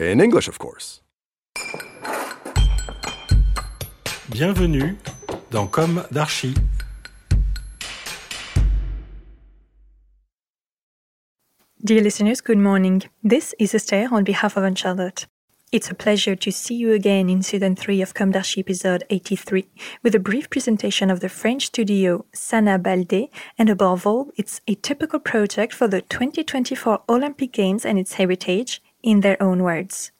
In English, of course. Bienvenue dans Com d'Archi. Dear listeners, good morning. This is Esther on behalf of Anne-Charlotte. It's a pleasure to see you again in season 3 of Com d'Archi episode 83 with a brief presentation of the French studio Sanna Baldé and above all, it's a typical project for the 2024 Olympic Games and its heritage in their own words.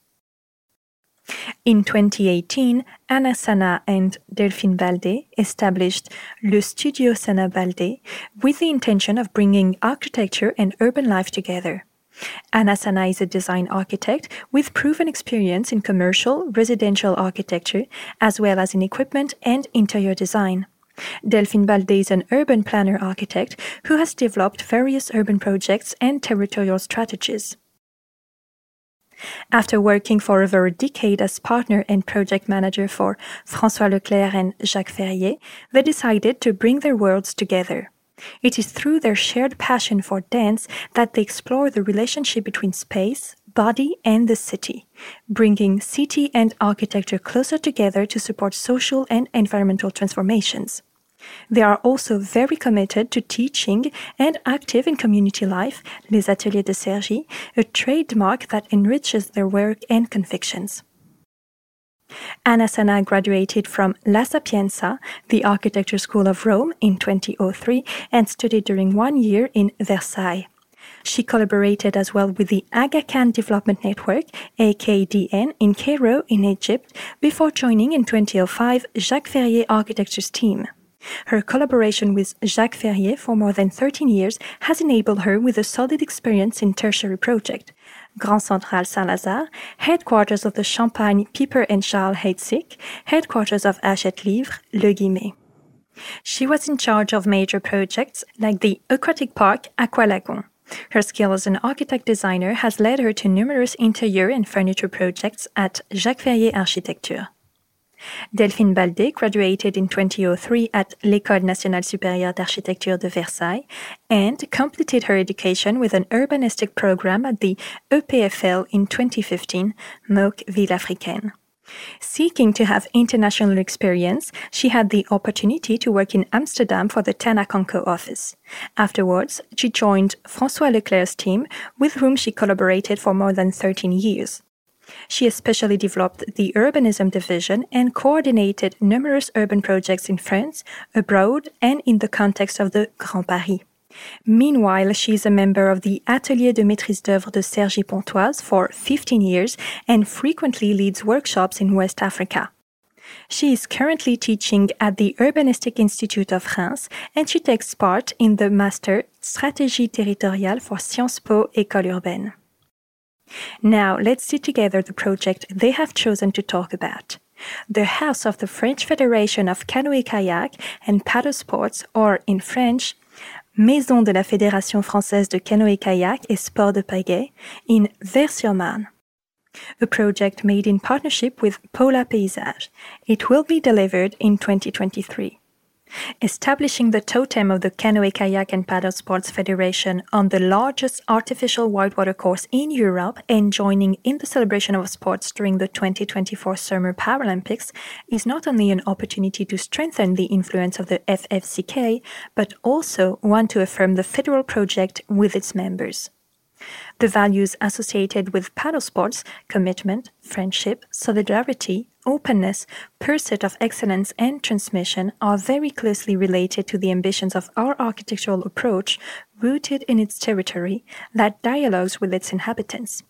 In 2018, Anna Sanna and Delphine Baldé established Le Studio Sanna Baldé with the intention of bringing architecture and urban life together. Anna Sanna is a design architect with proven experience in commercial, residential architecture, as well as in equipment and interior design. Delphine Baldé is an urban planner architect who has developed various urban projects and territorial strategies. After working for over a decade as partner and project manager for François Leclerc and Jacques Ferrier, they decided to bring their worlds together. It is through their shared passion for dance that they explore the relationship between space, body, and the city, bringing city and architecture closer together to support social and environmental transformations. They are also very committed to teaching and active in community life, Les Ateliers de Cergy, a trademark that enriches their work and convictions. Anna Sanna graduated from La Sapienza, the architecture school of Rome, in 2003 and studied during one year in Versailles. She collaborated as well with the Aga Khan Development Network, AKDN, in Cairo, in Egypt, before joining in 2005 Jacques Ferrier Architecture's team. Her collaboration with Jacques Ferrier for more than 13 years has enabled her with a solid experience in tertiary project. Grand Central Saint-Lazare, headquarters of the Champagne Piper and Charles Heidsieck, headquarters of Hachette Livre, Le Guimet. She was in charge of major projects like the aquatic park Aqualagon. Her skill as an architect designer has led her to numerous interior and furniture projects at Jacques Ferrier Architecture. Delphine Baldé graduated in 2003 at l'École nationale supérieure d'architecture de Versailles and completed her education with an urbanistic program at the EPFL in 2015, MOOC Ville Africaine. Seeking to have international experience, she had the opportunity to work in Amsterdam for the Tanaconco office. Afterwards, she joined François Leclerc's team, with whom she collaborated for more than 13 years. She especially developed the urbanism division and coordinated numerous urban projects in France, abroad, and in the context of the Grand Paris. Meanwhile, she is a member of the Atelier de Maîtrise d'œuvre de Cergy Pontoise for 15 years and frequently leads workshops in West Africa. She is currently teaching at the Urbanistic Institute of Reims and she takes part in the Master Stratégie territoriale for Sciences Po École Urbaine. Now, let's see together the project they have chosen to talk about. The House of the French Federation of Canoë Kayak and Paddle Sports, or in French, Maison de la Fédération Française de Canoë Kayak et Sport de Pagaie, in Vaires-sur-Marne. A project made in partnership with Paula Paysage. It will be delivered in 2023. Establishing the totem of the Canoe Kayak and Paddle Sports Federation on the largest artificial whitewater course in Europe and joining in the celebration of sports during the 2024 Summer Paralympics is not only an opportunity to strengthen the influence of the FFCK, but also one to affirm the federal project with its members. The values associated with paddle sports, commitment, friendship, solidarity, openness, pursuit of excellence, and transmission, are very closely related to the ambitions of our architectural approach, rooted in its territory, that dialogues with its inhabitants.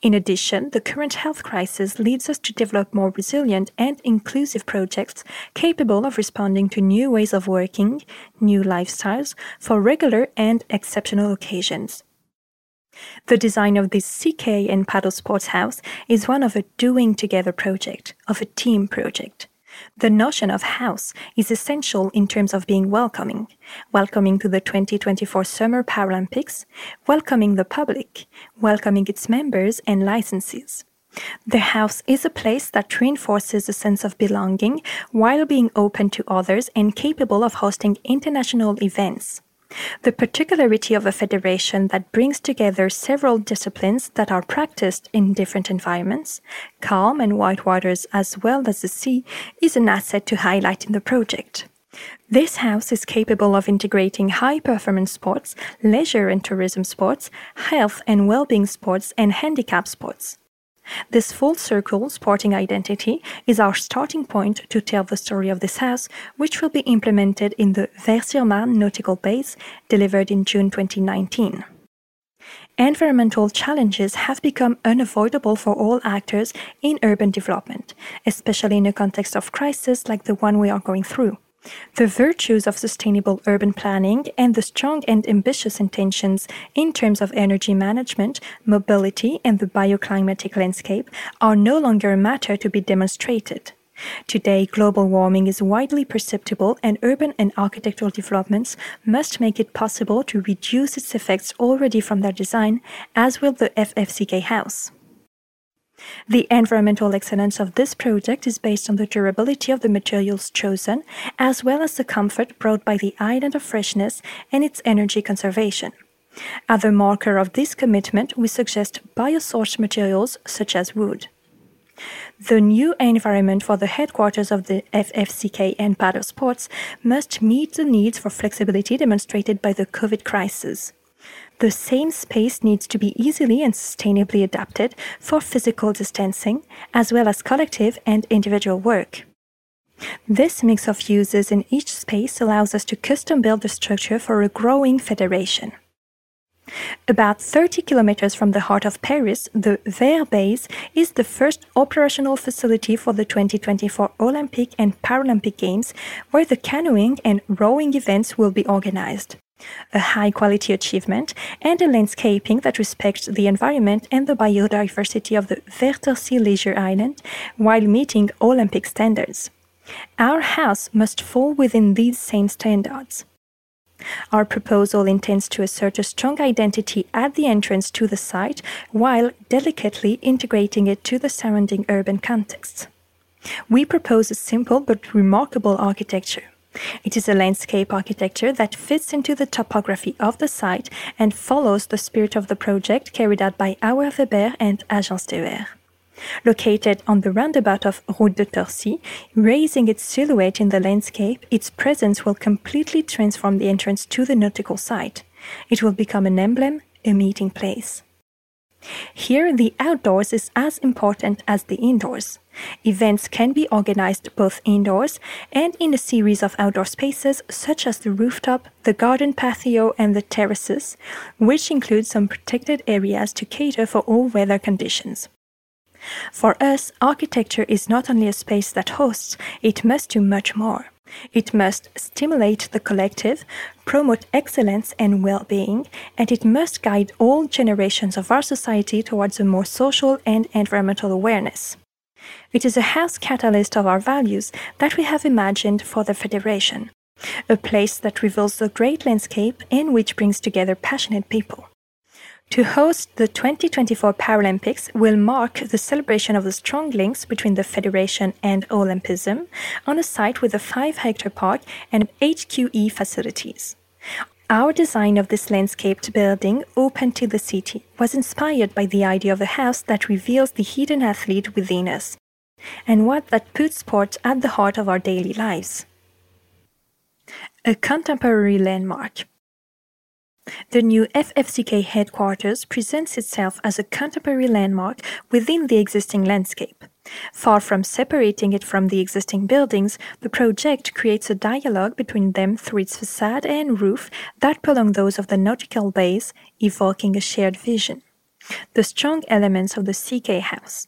In addition, the current health crisis leads us to develop more resilient and inclusive projects capable of responding to new ways of working, new lifestyles, for regular and exceptional occasions. The design of this CK and paddle sports house is one of a doing together project, of a team project. The notion of house is essential in terms of being welcoming, welcoming to the 2024 Summer Paralympics, welcoming the public, welcoming its members and licensees. The house is a place that reinforces a sense of belonging while being open to others and capable of hosting international events. The particularity of a federation that brings together several disciplines that are practiced in different environments, calm and white waters as well as the sea, is an asset to highlight in the project. This house is capable of integrating high performance sports, leisure and tourism sports, health and well being sports, and handicap sports. This full circle sporting identity is our starting point to tell the story of this house, which will be implemented in the Vaires-sur-Marne nautical base delivered in June 2019. Environmental challenges have become unavoidable for all actors in urban development, especially in a context of crisis like the one we are going through. The virtues of sustainable urban planning and the strong and ambitious intentions in terms of energy management, mobility, and the bioclimatic landscape are no longer a matter to be demonstrated. Today, global warming is widely perceptible, and urban and architectural developments must make it possible to reduce its effects already from their design, as will the FFCK house. The environmental excellence of this project is based on the durability of the materials chosen, as well as the comfort brought by the island of freshness and its energy conservation. As a marker of this commitment, we suggest biosourced materials such as wood. The new environment for the headquarters of the FFCK and Paddle Sports must meet the needs for flexibility demonstrated by the COVID crisis. The same space needs to be easily and sustainably adapted for physical distancing, as well as collective and individual work. This mix of uses in each space allows us to custom build the structure for a growing federation. About 30 kilometers from the heart of Paris, the Vaires base is the first operational facility for the 2024 Olympic and Paralympic Games, where the canoeing and rowing events will be organized a high quality achievement, and a landscaping that respects the environment and the biodiversity of the Sea Leisure Island while meeting Olympic standards. Our house must fall within these same standards. Our proposal intends to assert a strong identity at the entrance to the site while delicately integrating it to the surrounding urban context. We propose a simple but remarkable architecture. It is a landscape architecture that fits into the topography of the site and follows the spirit of the project carried out by Auer Weber and Agence TER. Located on the roundabout of Route de Torcy, raising its silhouette in the landscape, its presence will completely transform the entrance to the nautical site. It will become an emblem, a meeting place. Here, the outdoors is as important as the indoors. Events can be organized both indoors and in a series of outdoor spaces such as the rooftop, the garden patio, and the terraces, which include some protected areas to cater for all weather conditions. For us, architecture is not only a space that hosts, it must do much more. It must stimulate the collective, promote excellence and well being, and it must guide all generations of our society towards a more social and environmental awareness. It is a house catalyst of our values that we have imagined for the Federation, a place that reveals the great landscape and which brings together passionate people. To host the 2024 Paralympics will mark the celebration of the strong links between the Federation and Olympism on a site with a 5 hectare park and HQE facilities. Our design of this landscaped building, open to the city, was inspired by the idea of a house that reveals the hidden athlete within us, and what that puts sports at the heart of our daily lives. A contemporary landmark. The new FFCK headquarters presents itself as a contemporary landmark within the existing landscape. Far from separating it from the existing buildings, the project creates a dialogue between them through its facade and roof that prolong those of the nautical base, evoking a shared vision. The strong elements of the CK house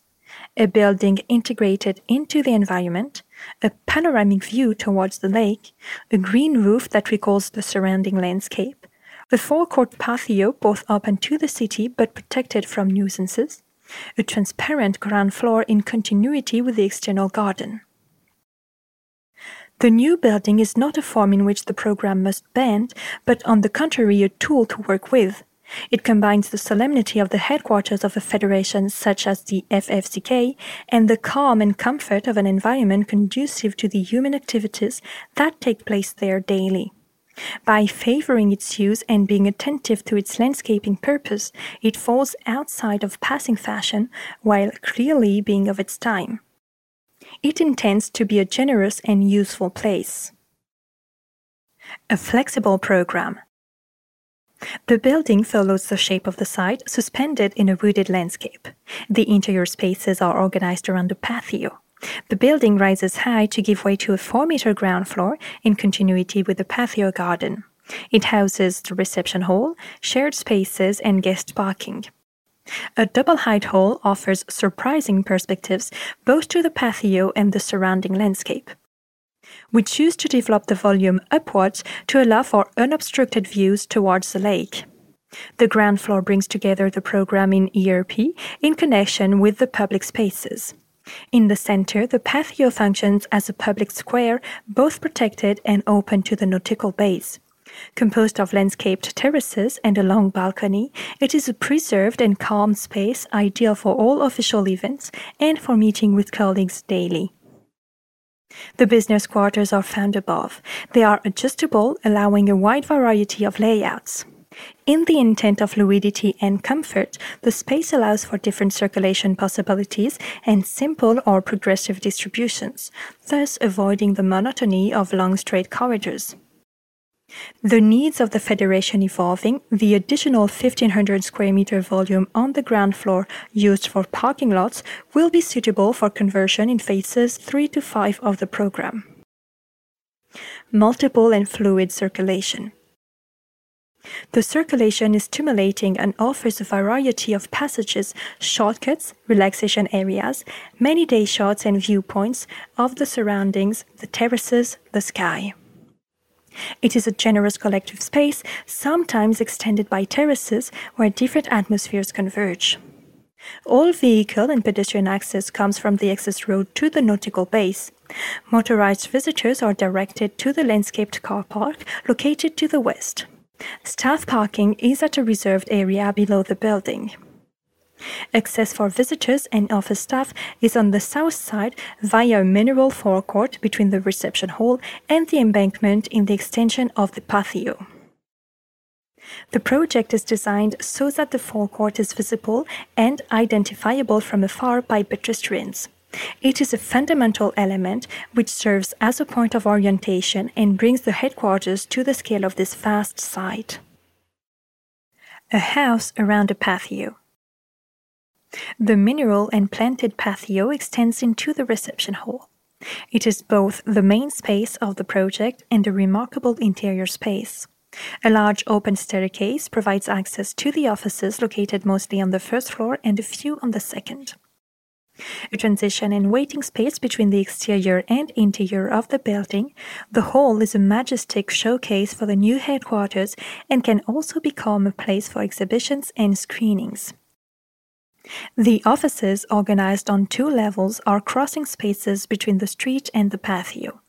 a building integrated into the environment, a panoramic view towards the lake, a green roof that recalls the surrounding landscape, a forecourt patio both open to the city but protected from nuisances, a transparent ground floor in continuity with the external garden. The new building is not a form in which the program must bend, but on the contrary, a tool to work with, it combines the solemnity of the headquarters of a federation such as the FFCK and the calm and comfort of an environment conducive to the human activities that take place there daily. By favoring its use and being attentive to its landscaping purpose, it falls outside of passing fashion while clearly being of its time. It intends to be a generous and useful place. A flexible program the building follows the shape of the site, suspended in a wooded landscape. The interior spaces are organized around a patio. The building rises high to give way to a 4 meter ground floor in continuity with the patio garden. It houses the reception hall, shared spaces, and guest parking. A double height hall offers surprising perspectives both to the patio and the surrounding landscape. We choose to develop the volume upwards to allow for unobstructed views towards the lake. The ground floor brings together the program in ERP in connection with the public spaces. In the center, the patio functions as a public square, both protected and open to the nautical bays. Composed of landscaped terraces and a long balcony, it is a preserved and calm space ideal for all official events and for meeting with colleagues daily. The business quarters are found above. They are adjustable, allowing a wide variety of layouts. In the intent of fluidity and comfort, the space allows for different circulation possibilities and simple or progressive distributions, thus avoiding the monotony of long straight corridors. The needs of the Federation evolving, the additional 1500 square meter volume on the ground floor used for parking lots will be suitable for conversion in phases 3 to 5 of the program. Multiple and fluid circulation. The circulation is stimulating and offers a variety of passages, shortcuts, relaxation areas, many day shots and viewpoints of the surroundings, the terraces, the sky. It is a generous collective space, sometimes extended by terraces where different atmospheres converge. All vehicle and pedestrian access comes from the access road to the nautical base. Motorized visitors are directed to the landscaped car park located to the west. Staff parking is at a reserved area below the building. Access for visitors and office staff is on the south side via a mineral forecourt between the reception hall and the embankment in the extension of the patio. The project is designed so that the forecourt is visible and identifiable from afar by pedestrians. It is a fundamental element which serves as a point of orientation and brings the headquarters to the scale of this vast site. A house around a patio. The mineral and planted patio extends into the reception hall. It is both the main space of the project and a remarkable interior space. A large open staircase provides access to the offices located mostly on the first floor and a few on the second. A transition and waiting space between the exterior and interior of the building, the hall is a majestic showcase for the new headquarters and can also become a place for exhibitions and screenings. The offices, organized on two levels, are crossing spaces between the street and the patio.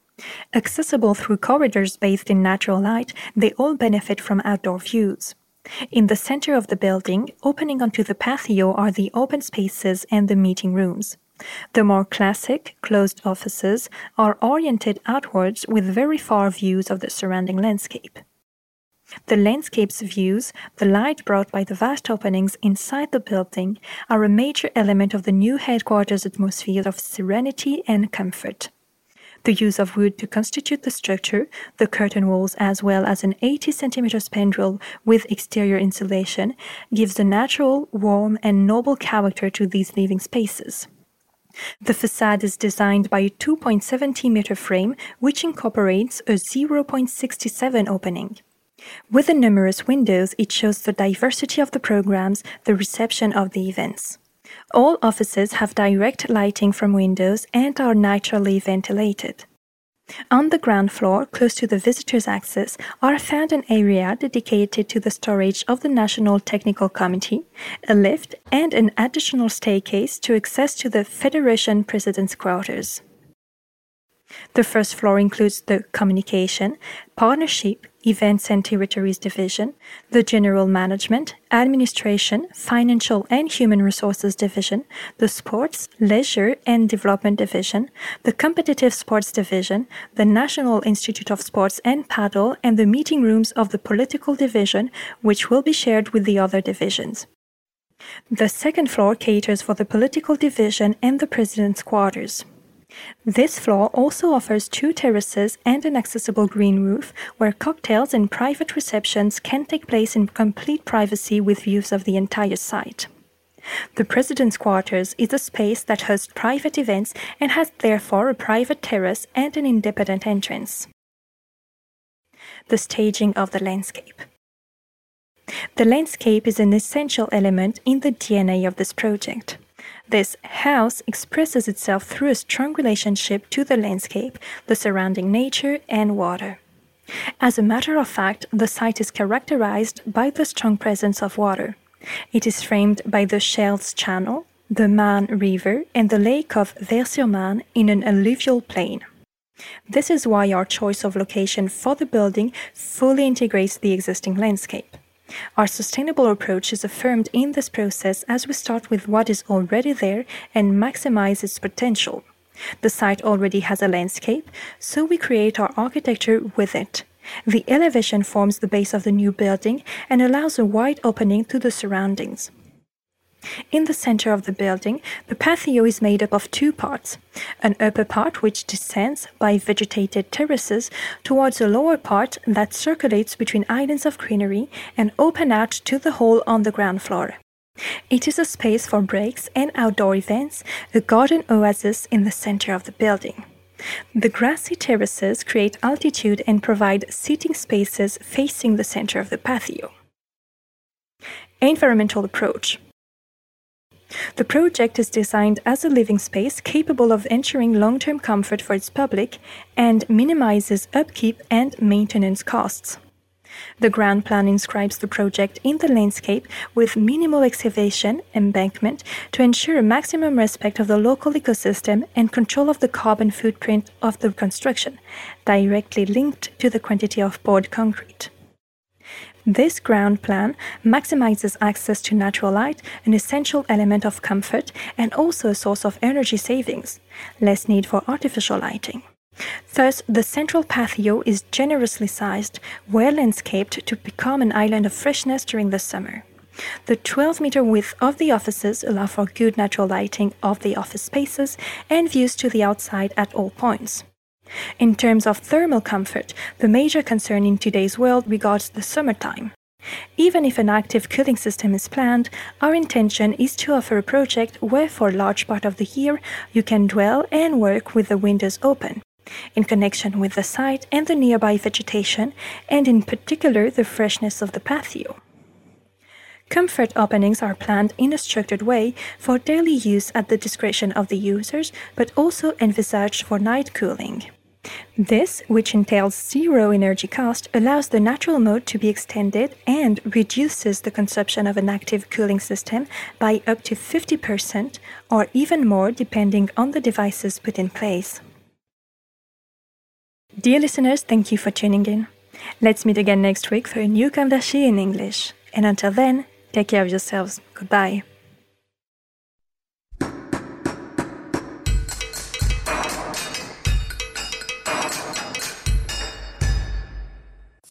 Accessible through corridors bathed in natural light, they all benefit from outdoor views. In the center of the building, opening onto the patio, are the open spaces and the meeting rooms. The more classic, closed offices are oriented outwards with very far views of the surrounding landscape. The landscape's views, the light brought by the vast openings inside the building, are a major element of the new headquarters atmosphere of serenity and comfort. The use of wood to constitute the structure, the curtain walls, as well as an 80 cm spandrel with exterior insulation, gives a natural, warm, and noble character to these living spaces. The facade is designed by a 2.70 meter frame, which incorporates a 0.67 opening. With the numerous windows, it shows the diversity of the programs, the reception of the events. All offices have direct lighting from windows and are naturally ventilated. On the ground floor, close to the visitors' access, are found an area dedicated to the storage of the National Technical Committee, a lift, and an additional staircase to access to the Federation President's quarters. The first floor includes the Communication, Partnership, Events and Territories Division, the General Management, Administration, Financial and Human Resources Division, the Sports, Leisure and Development Division, the Competitive Sports Division, the National Institute of Sports and Paddle, and the meeting rooms of the Political Division, which will be shared with the other divisions. The second floor caters for the Political Division and the President's quarters. This floor also offers two terraces and an accessible green roof where cocktails and private receptions can take place in complete privacy with views of the entire site. The President's Quarters is a space that hosts private events and has therefore a private terrace and an independent entrance. The staging of the landscape. The landscape is an essential element in the DNA of this project. This house expresses itself through a strong relationship to the landscape, the surrounding nature, and water. As a matter of fact, the site is characterized by the strong presence of water. It is framed by the Chelles Channel, the Marne River, and the lake of Vaires-sur-Marne in an alluvial plain. This is why our choice of location for the building fully integrates the existing landscape. Our sustainable approach is affirmed in this process as we start with what is already there and maximize its potential. The site already has a landscape, so we create our architecture with it. The elevation forms the base of the new building and allows a wide opening to the surroundings. In the center of the building, the patio is made up of two parts an upper part which descends by vegetated terraces towards a lower part that circulates between islands of greenery and open out to the hall on the ground floor. It is a space for breaks and outdoor events, a garden oasis in the center of the building. The grassy terraces create altitude and provide seating spaces facing the center of the patio. Environmental approach. The project is designed as a living space capable of ensuring long term comfort for its public and minimizes upkeep and maintenance costs. The ground plan inscribes the project in the landscape with minimal excavation, embankment to ensure maximum respect of the local ecosystem and control of the carbon footprint of the construction, directly linked to the quantity of poured concrete. This ground plan maximizes access to natural light, an essential element of comfort and also a source of energy savings, less need for artificial lighting. Thus, the central patio is generously sized, well landscaped to become an island of freshness during the summer. The 12 meter width of the offices allow for good natural lighting of the office spaces and views to the outside at all points. In terms of thermal comfort, the major concern in today's world regards the summertime. Even if an active cooling system is planned, our intention is to offer a project where for a large part of the year you can dwell and work with the windows open, in connection with the site and the nearby vegetation, and in particular the freshness of the patio. Comfort openings are planned in a structured way for daily use at the discretion of the users, but also envisaged for night cooling. This, which entails zero energy cost, allows the natural mode to be extended and reduces the consumption of an active cooling system by up to 50% or even more depending on the devices put in place. Dear listeners, thank you for tuning in. Let's meet again next week for a new d'Archi in English. And until then, take care of yourselves. Goodbye.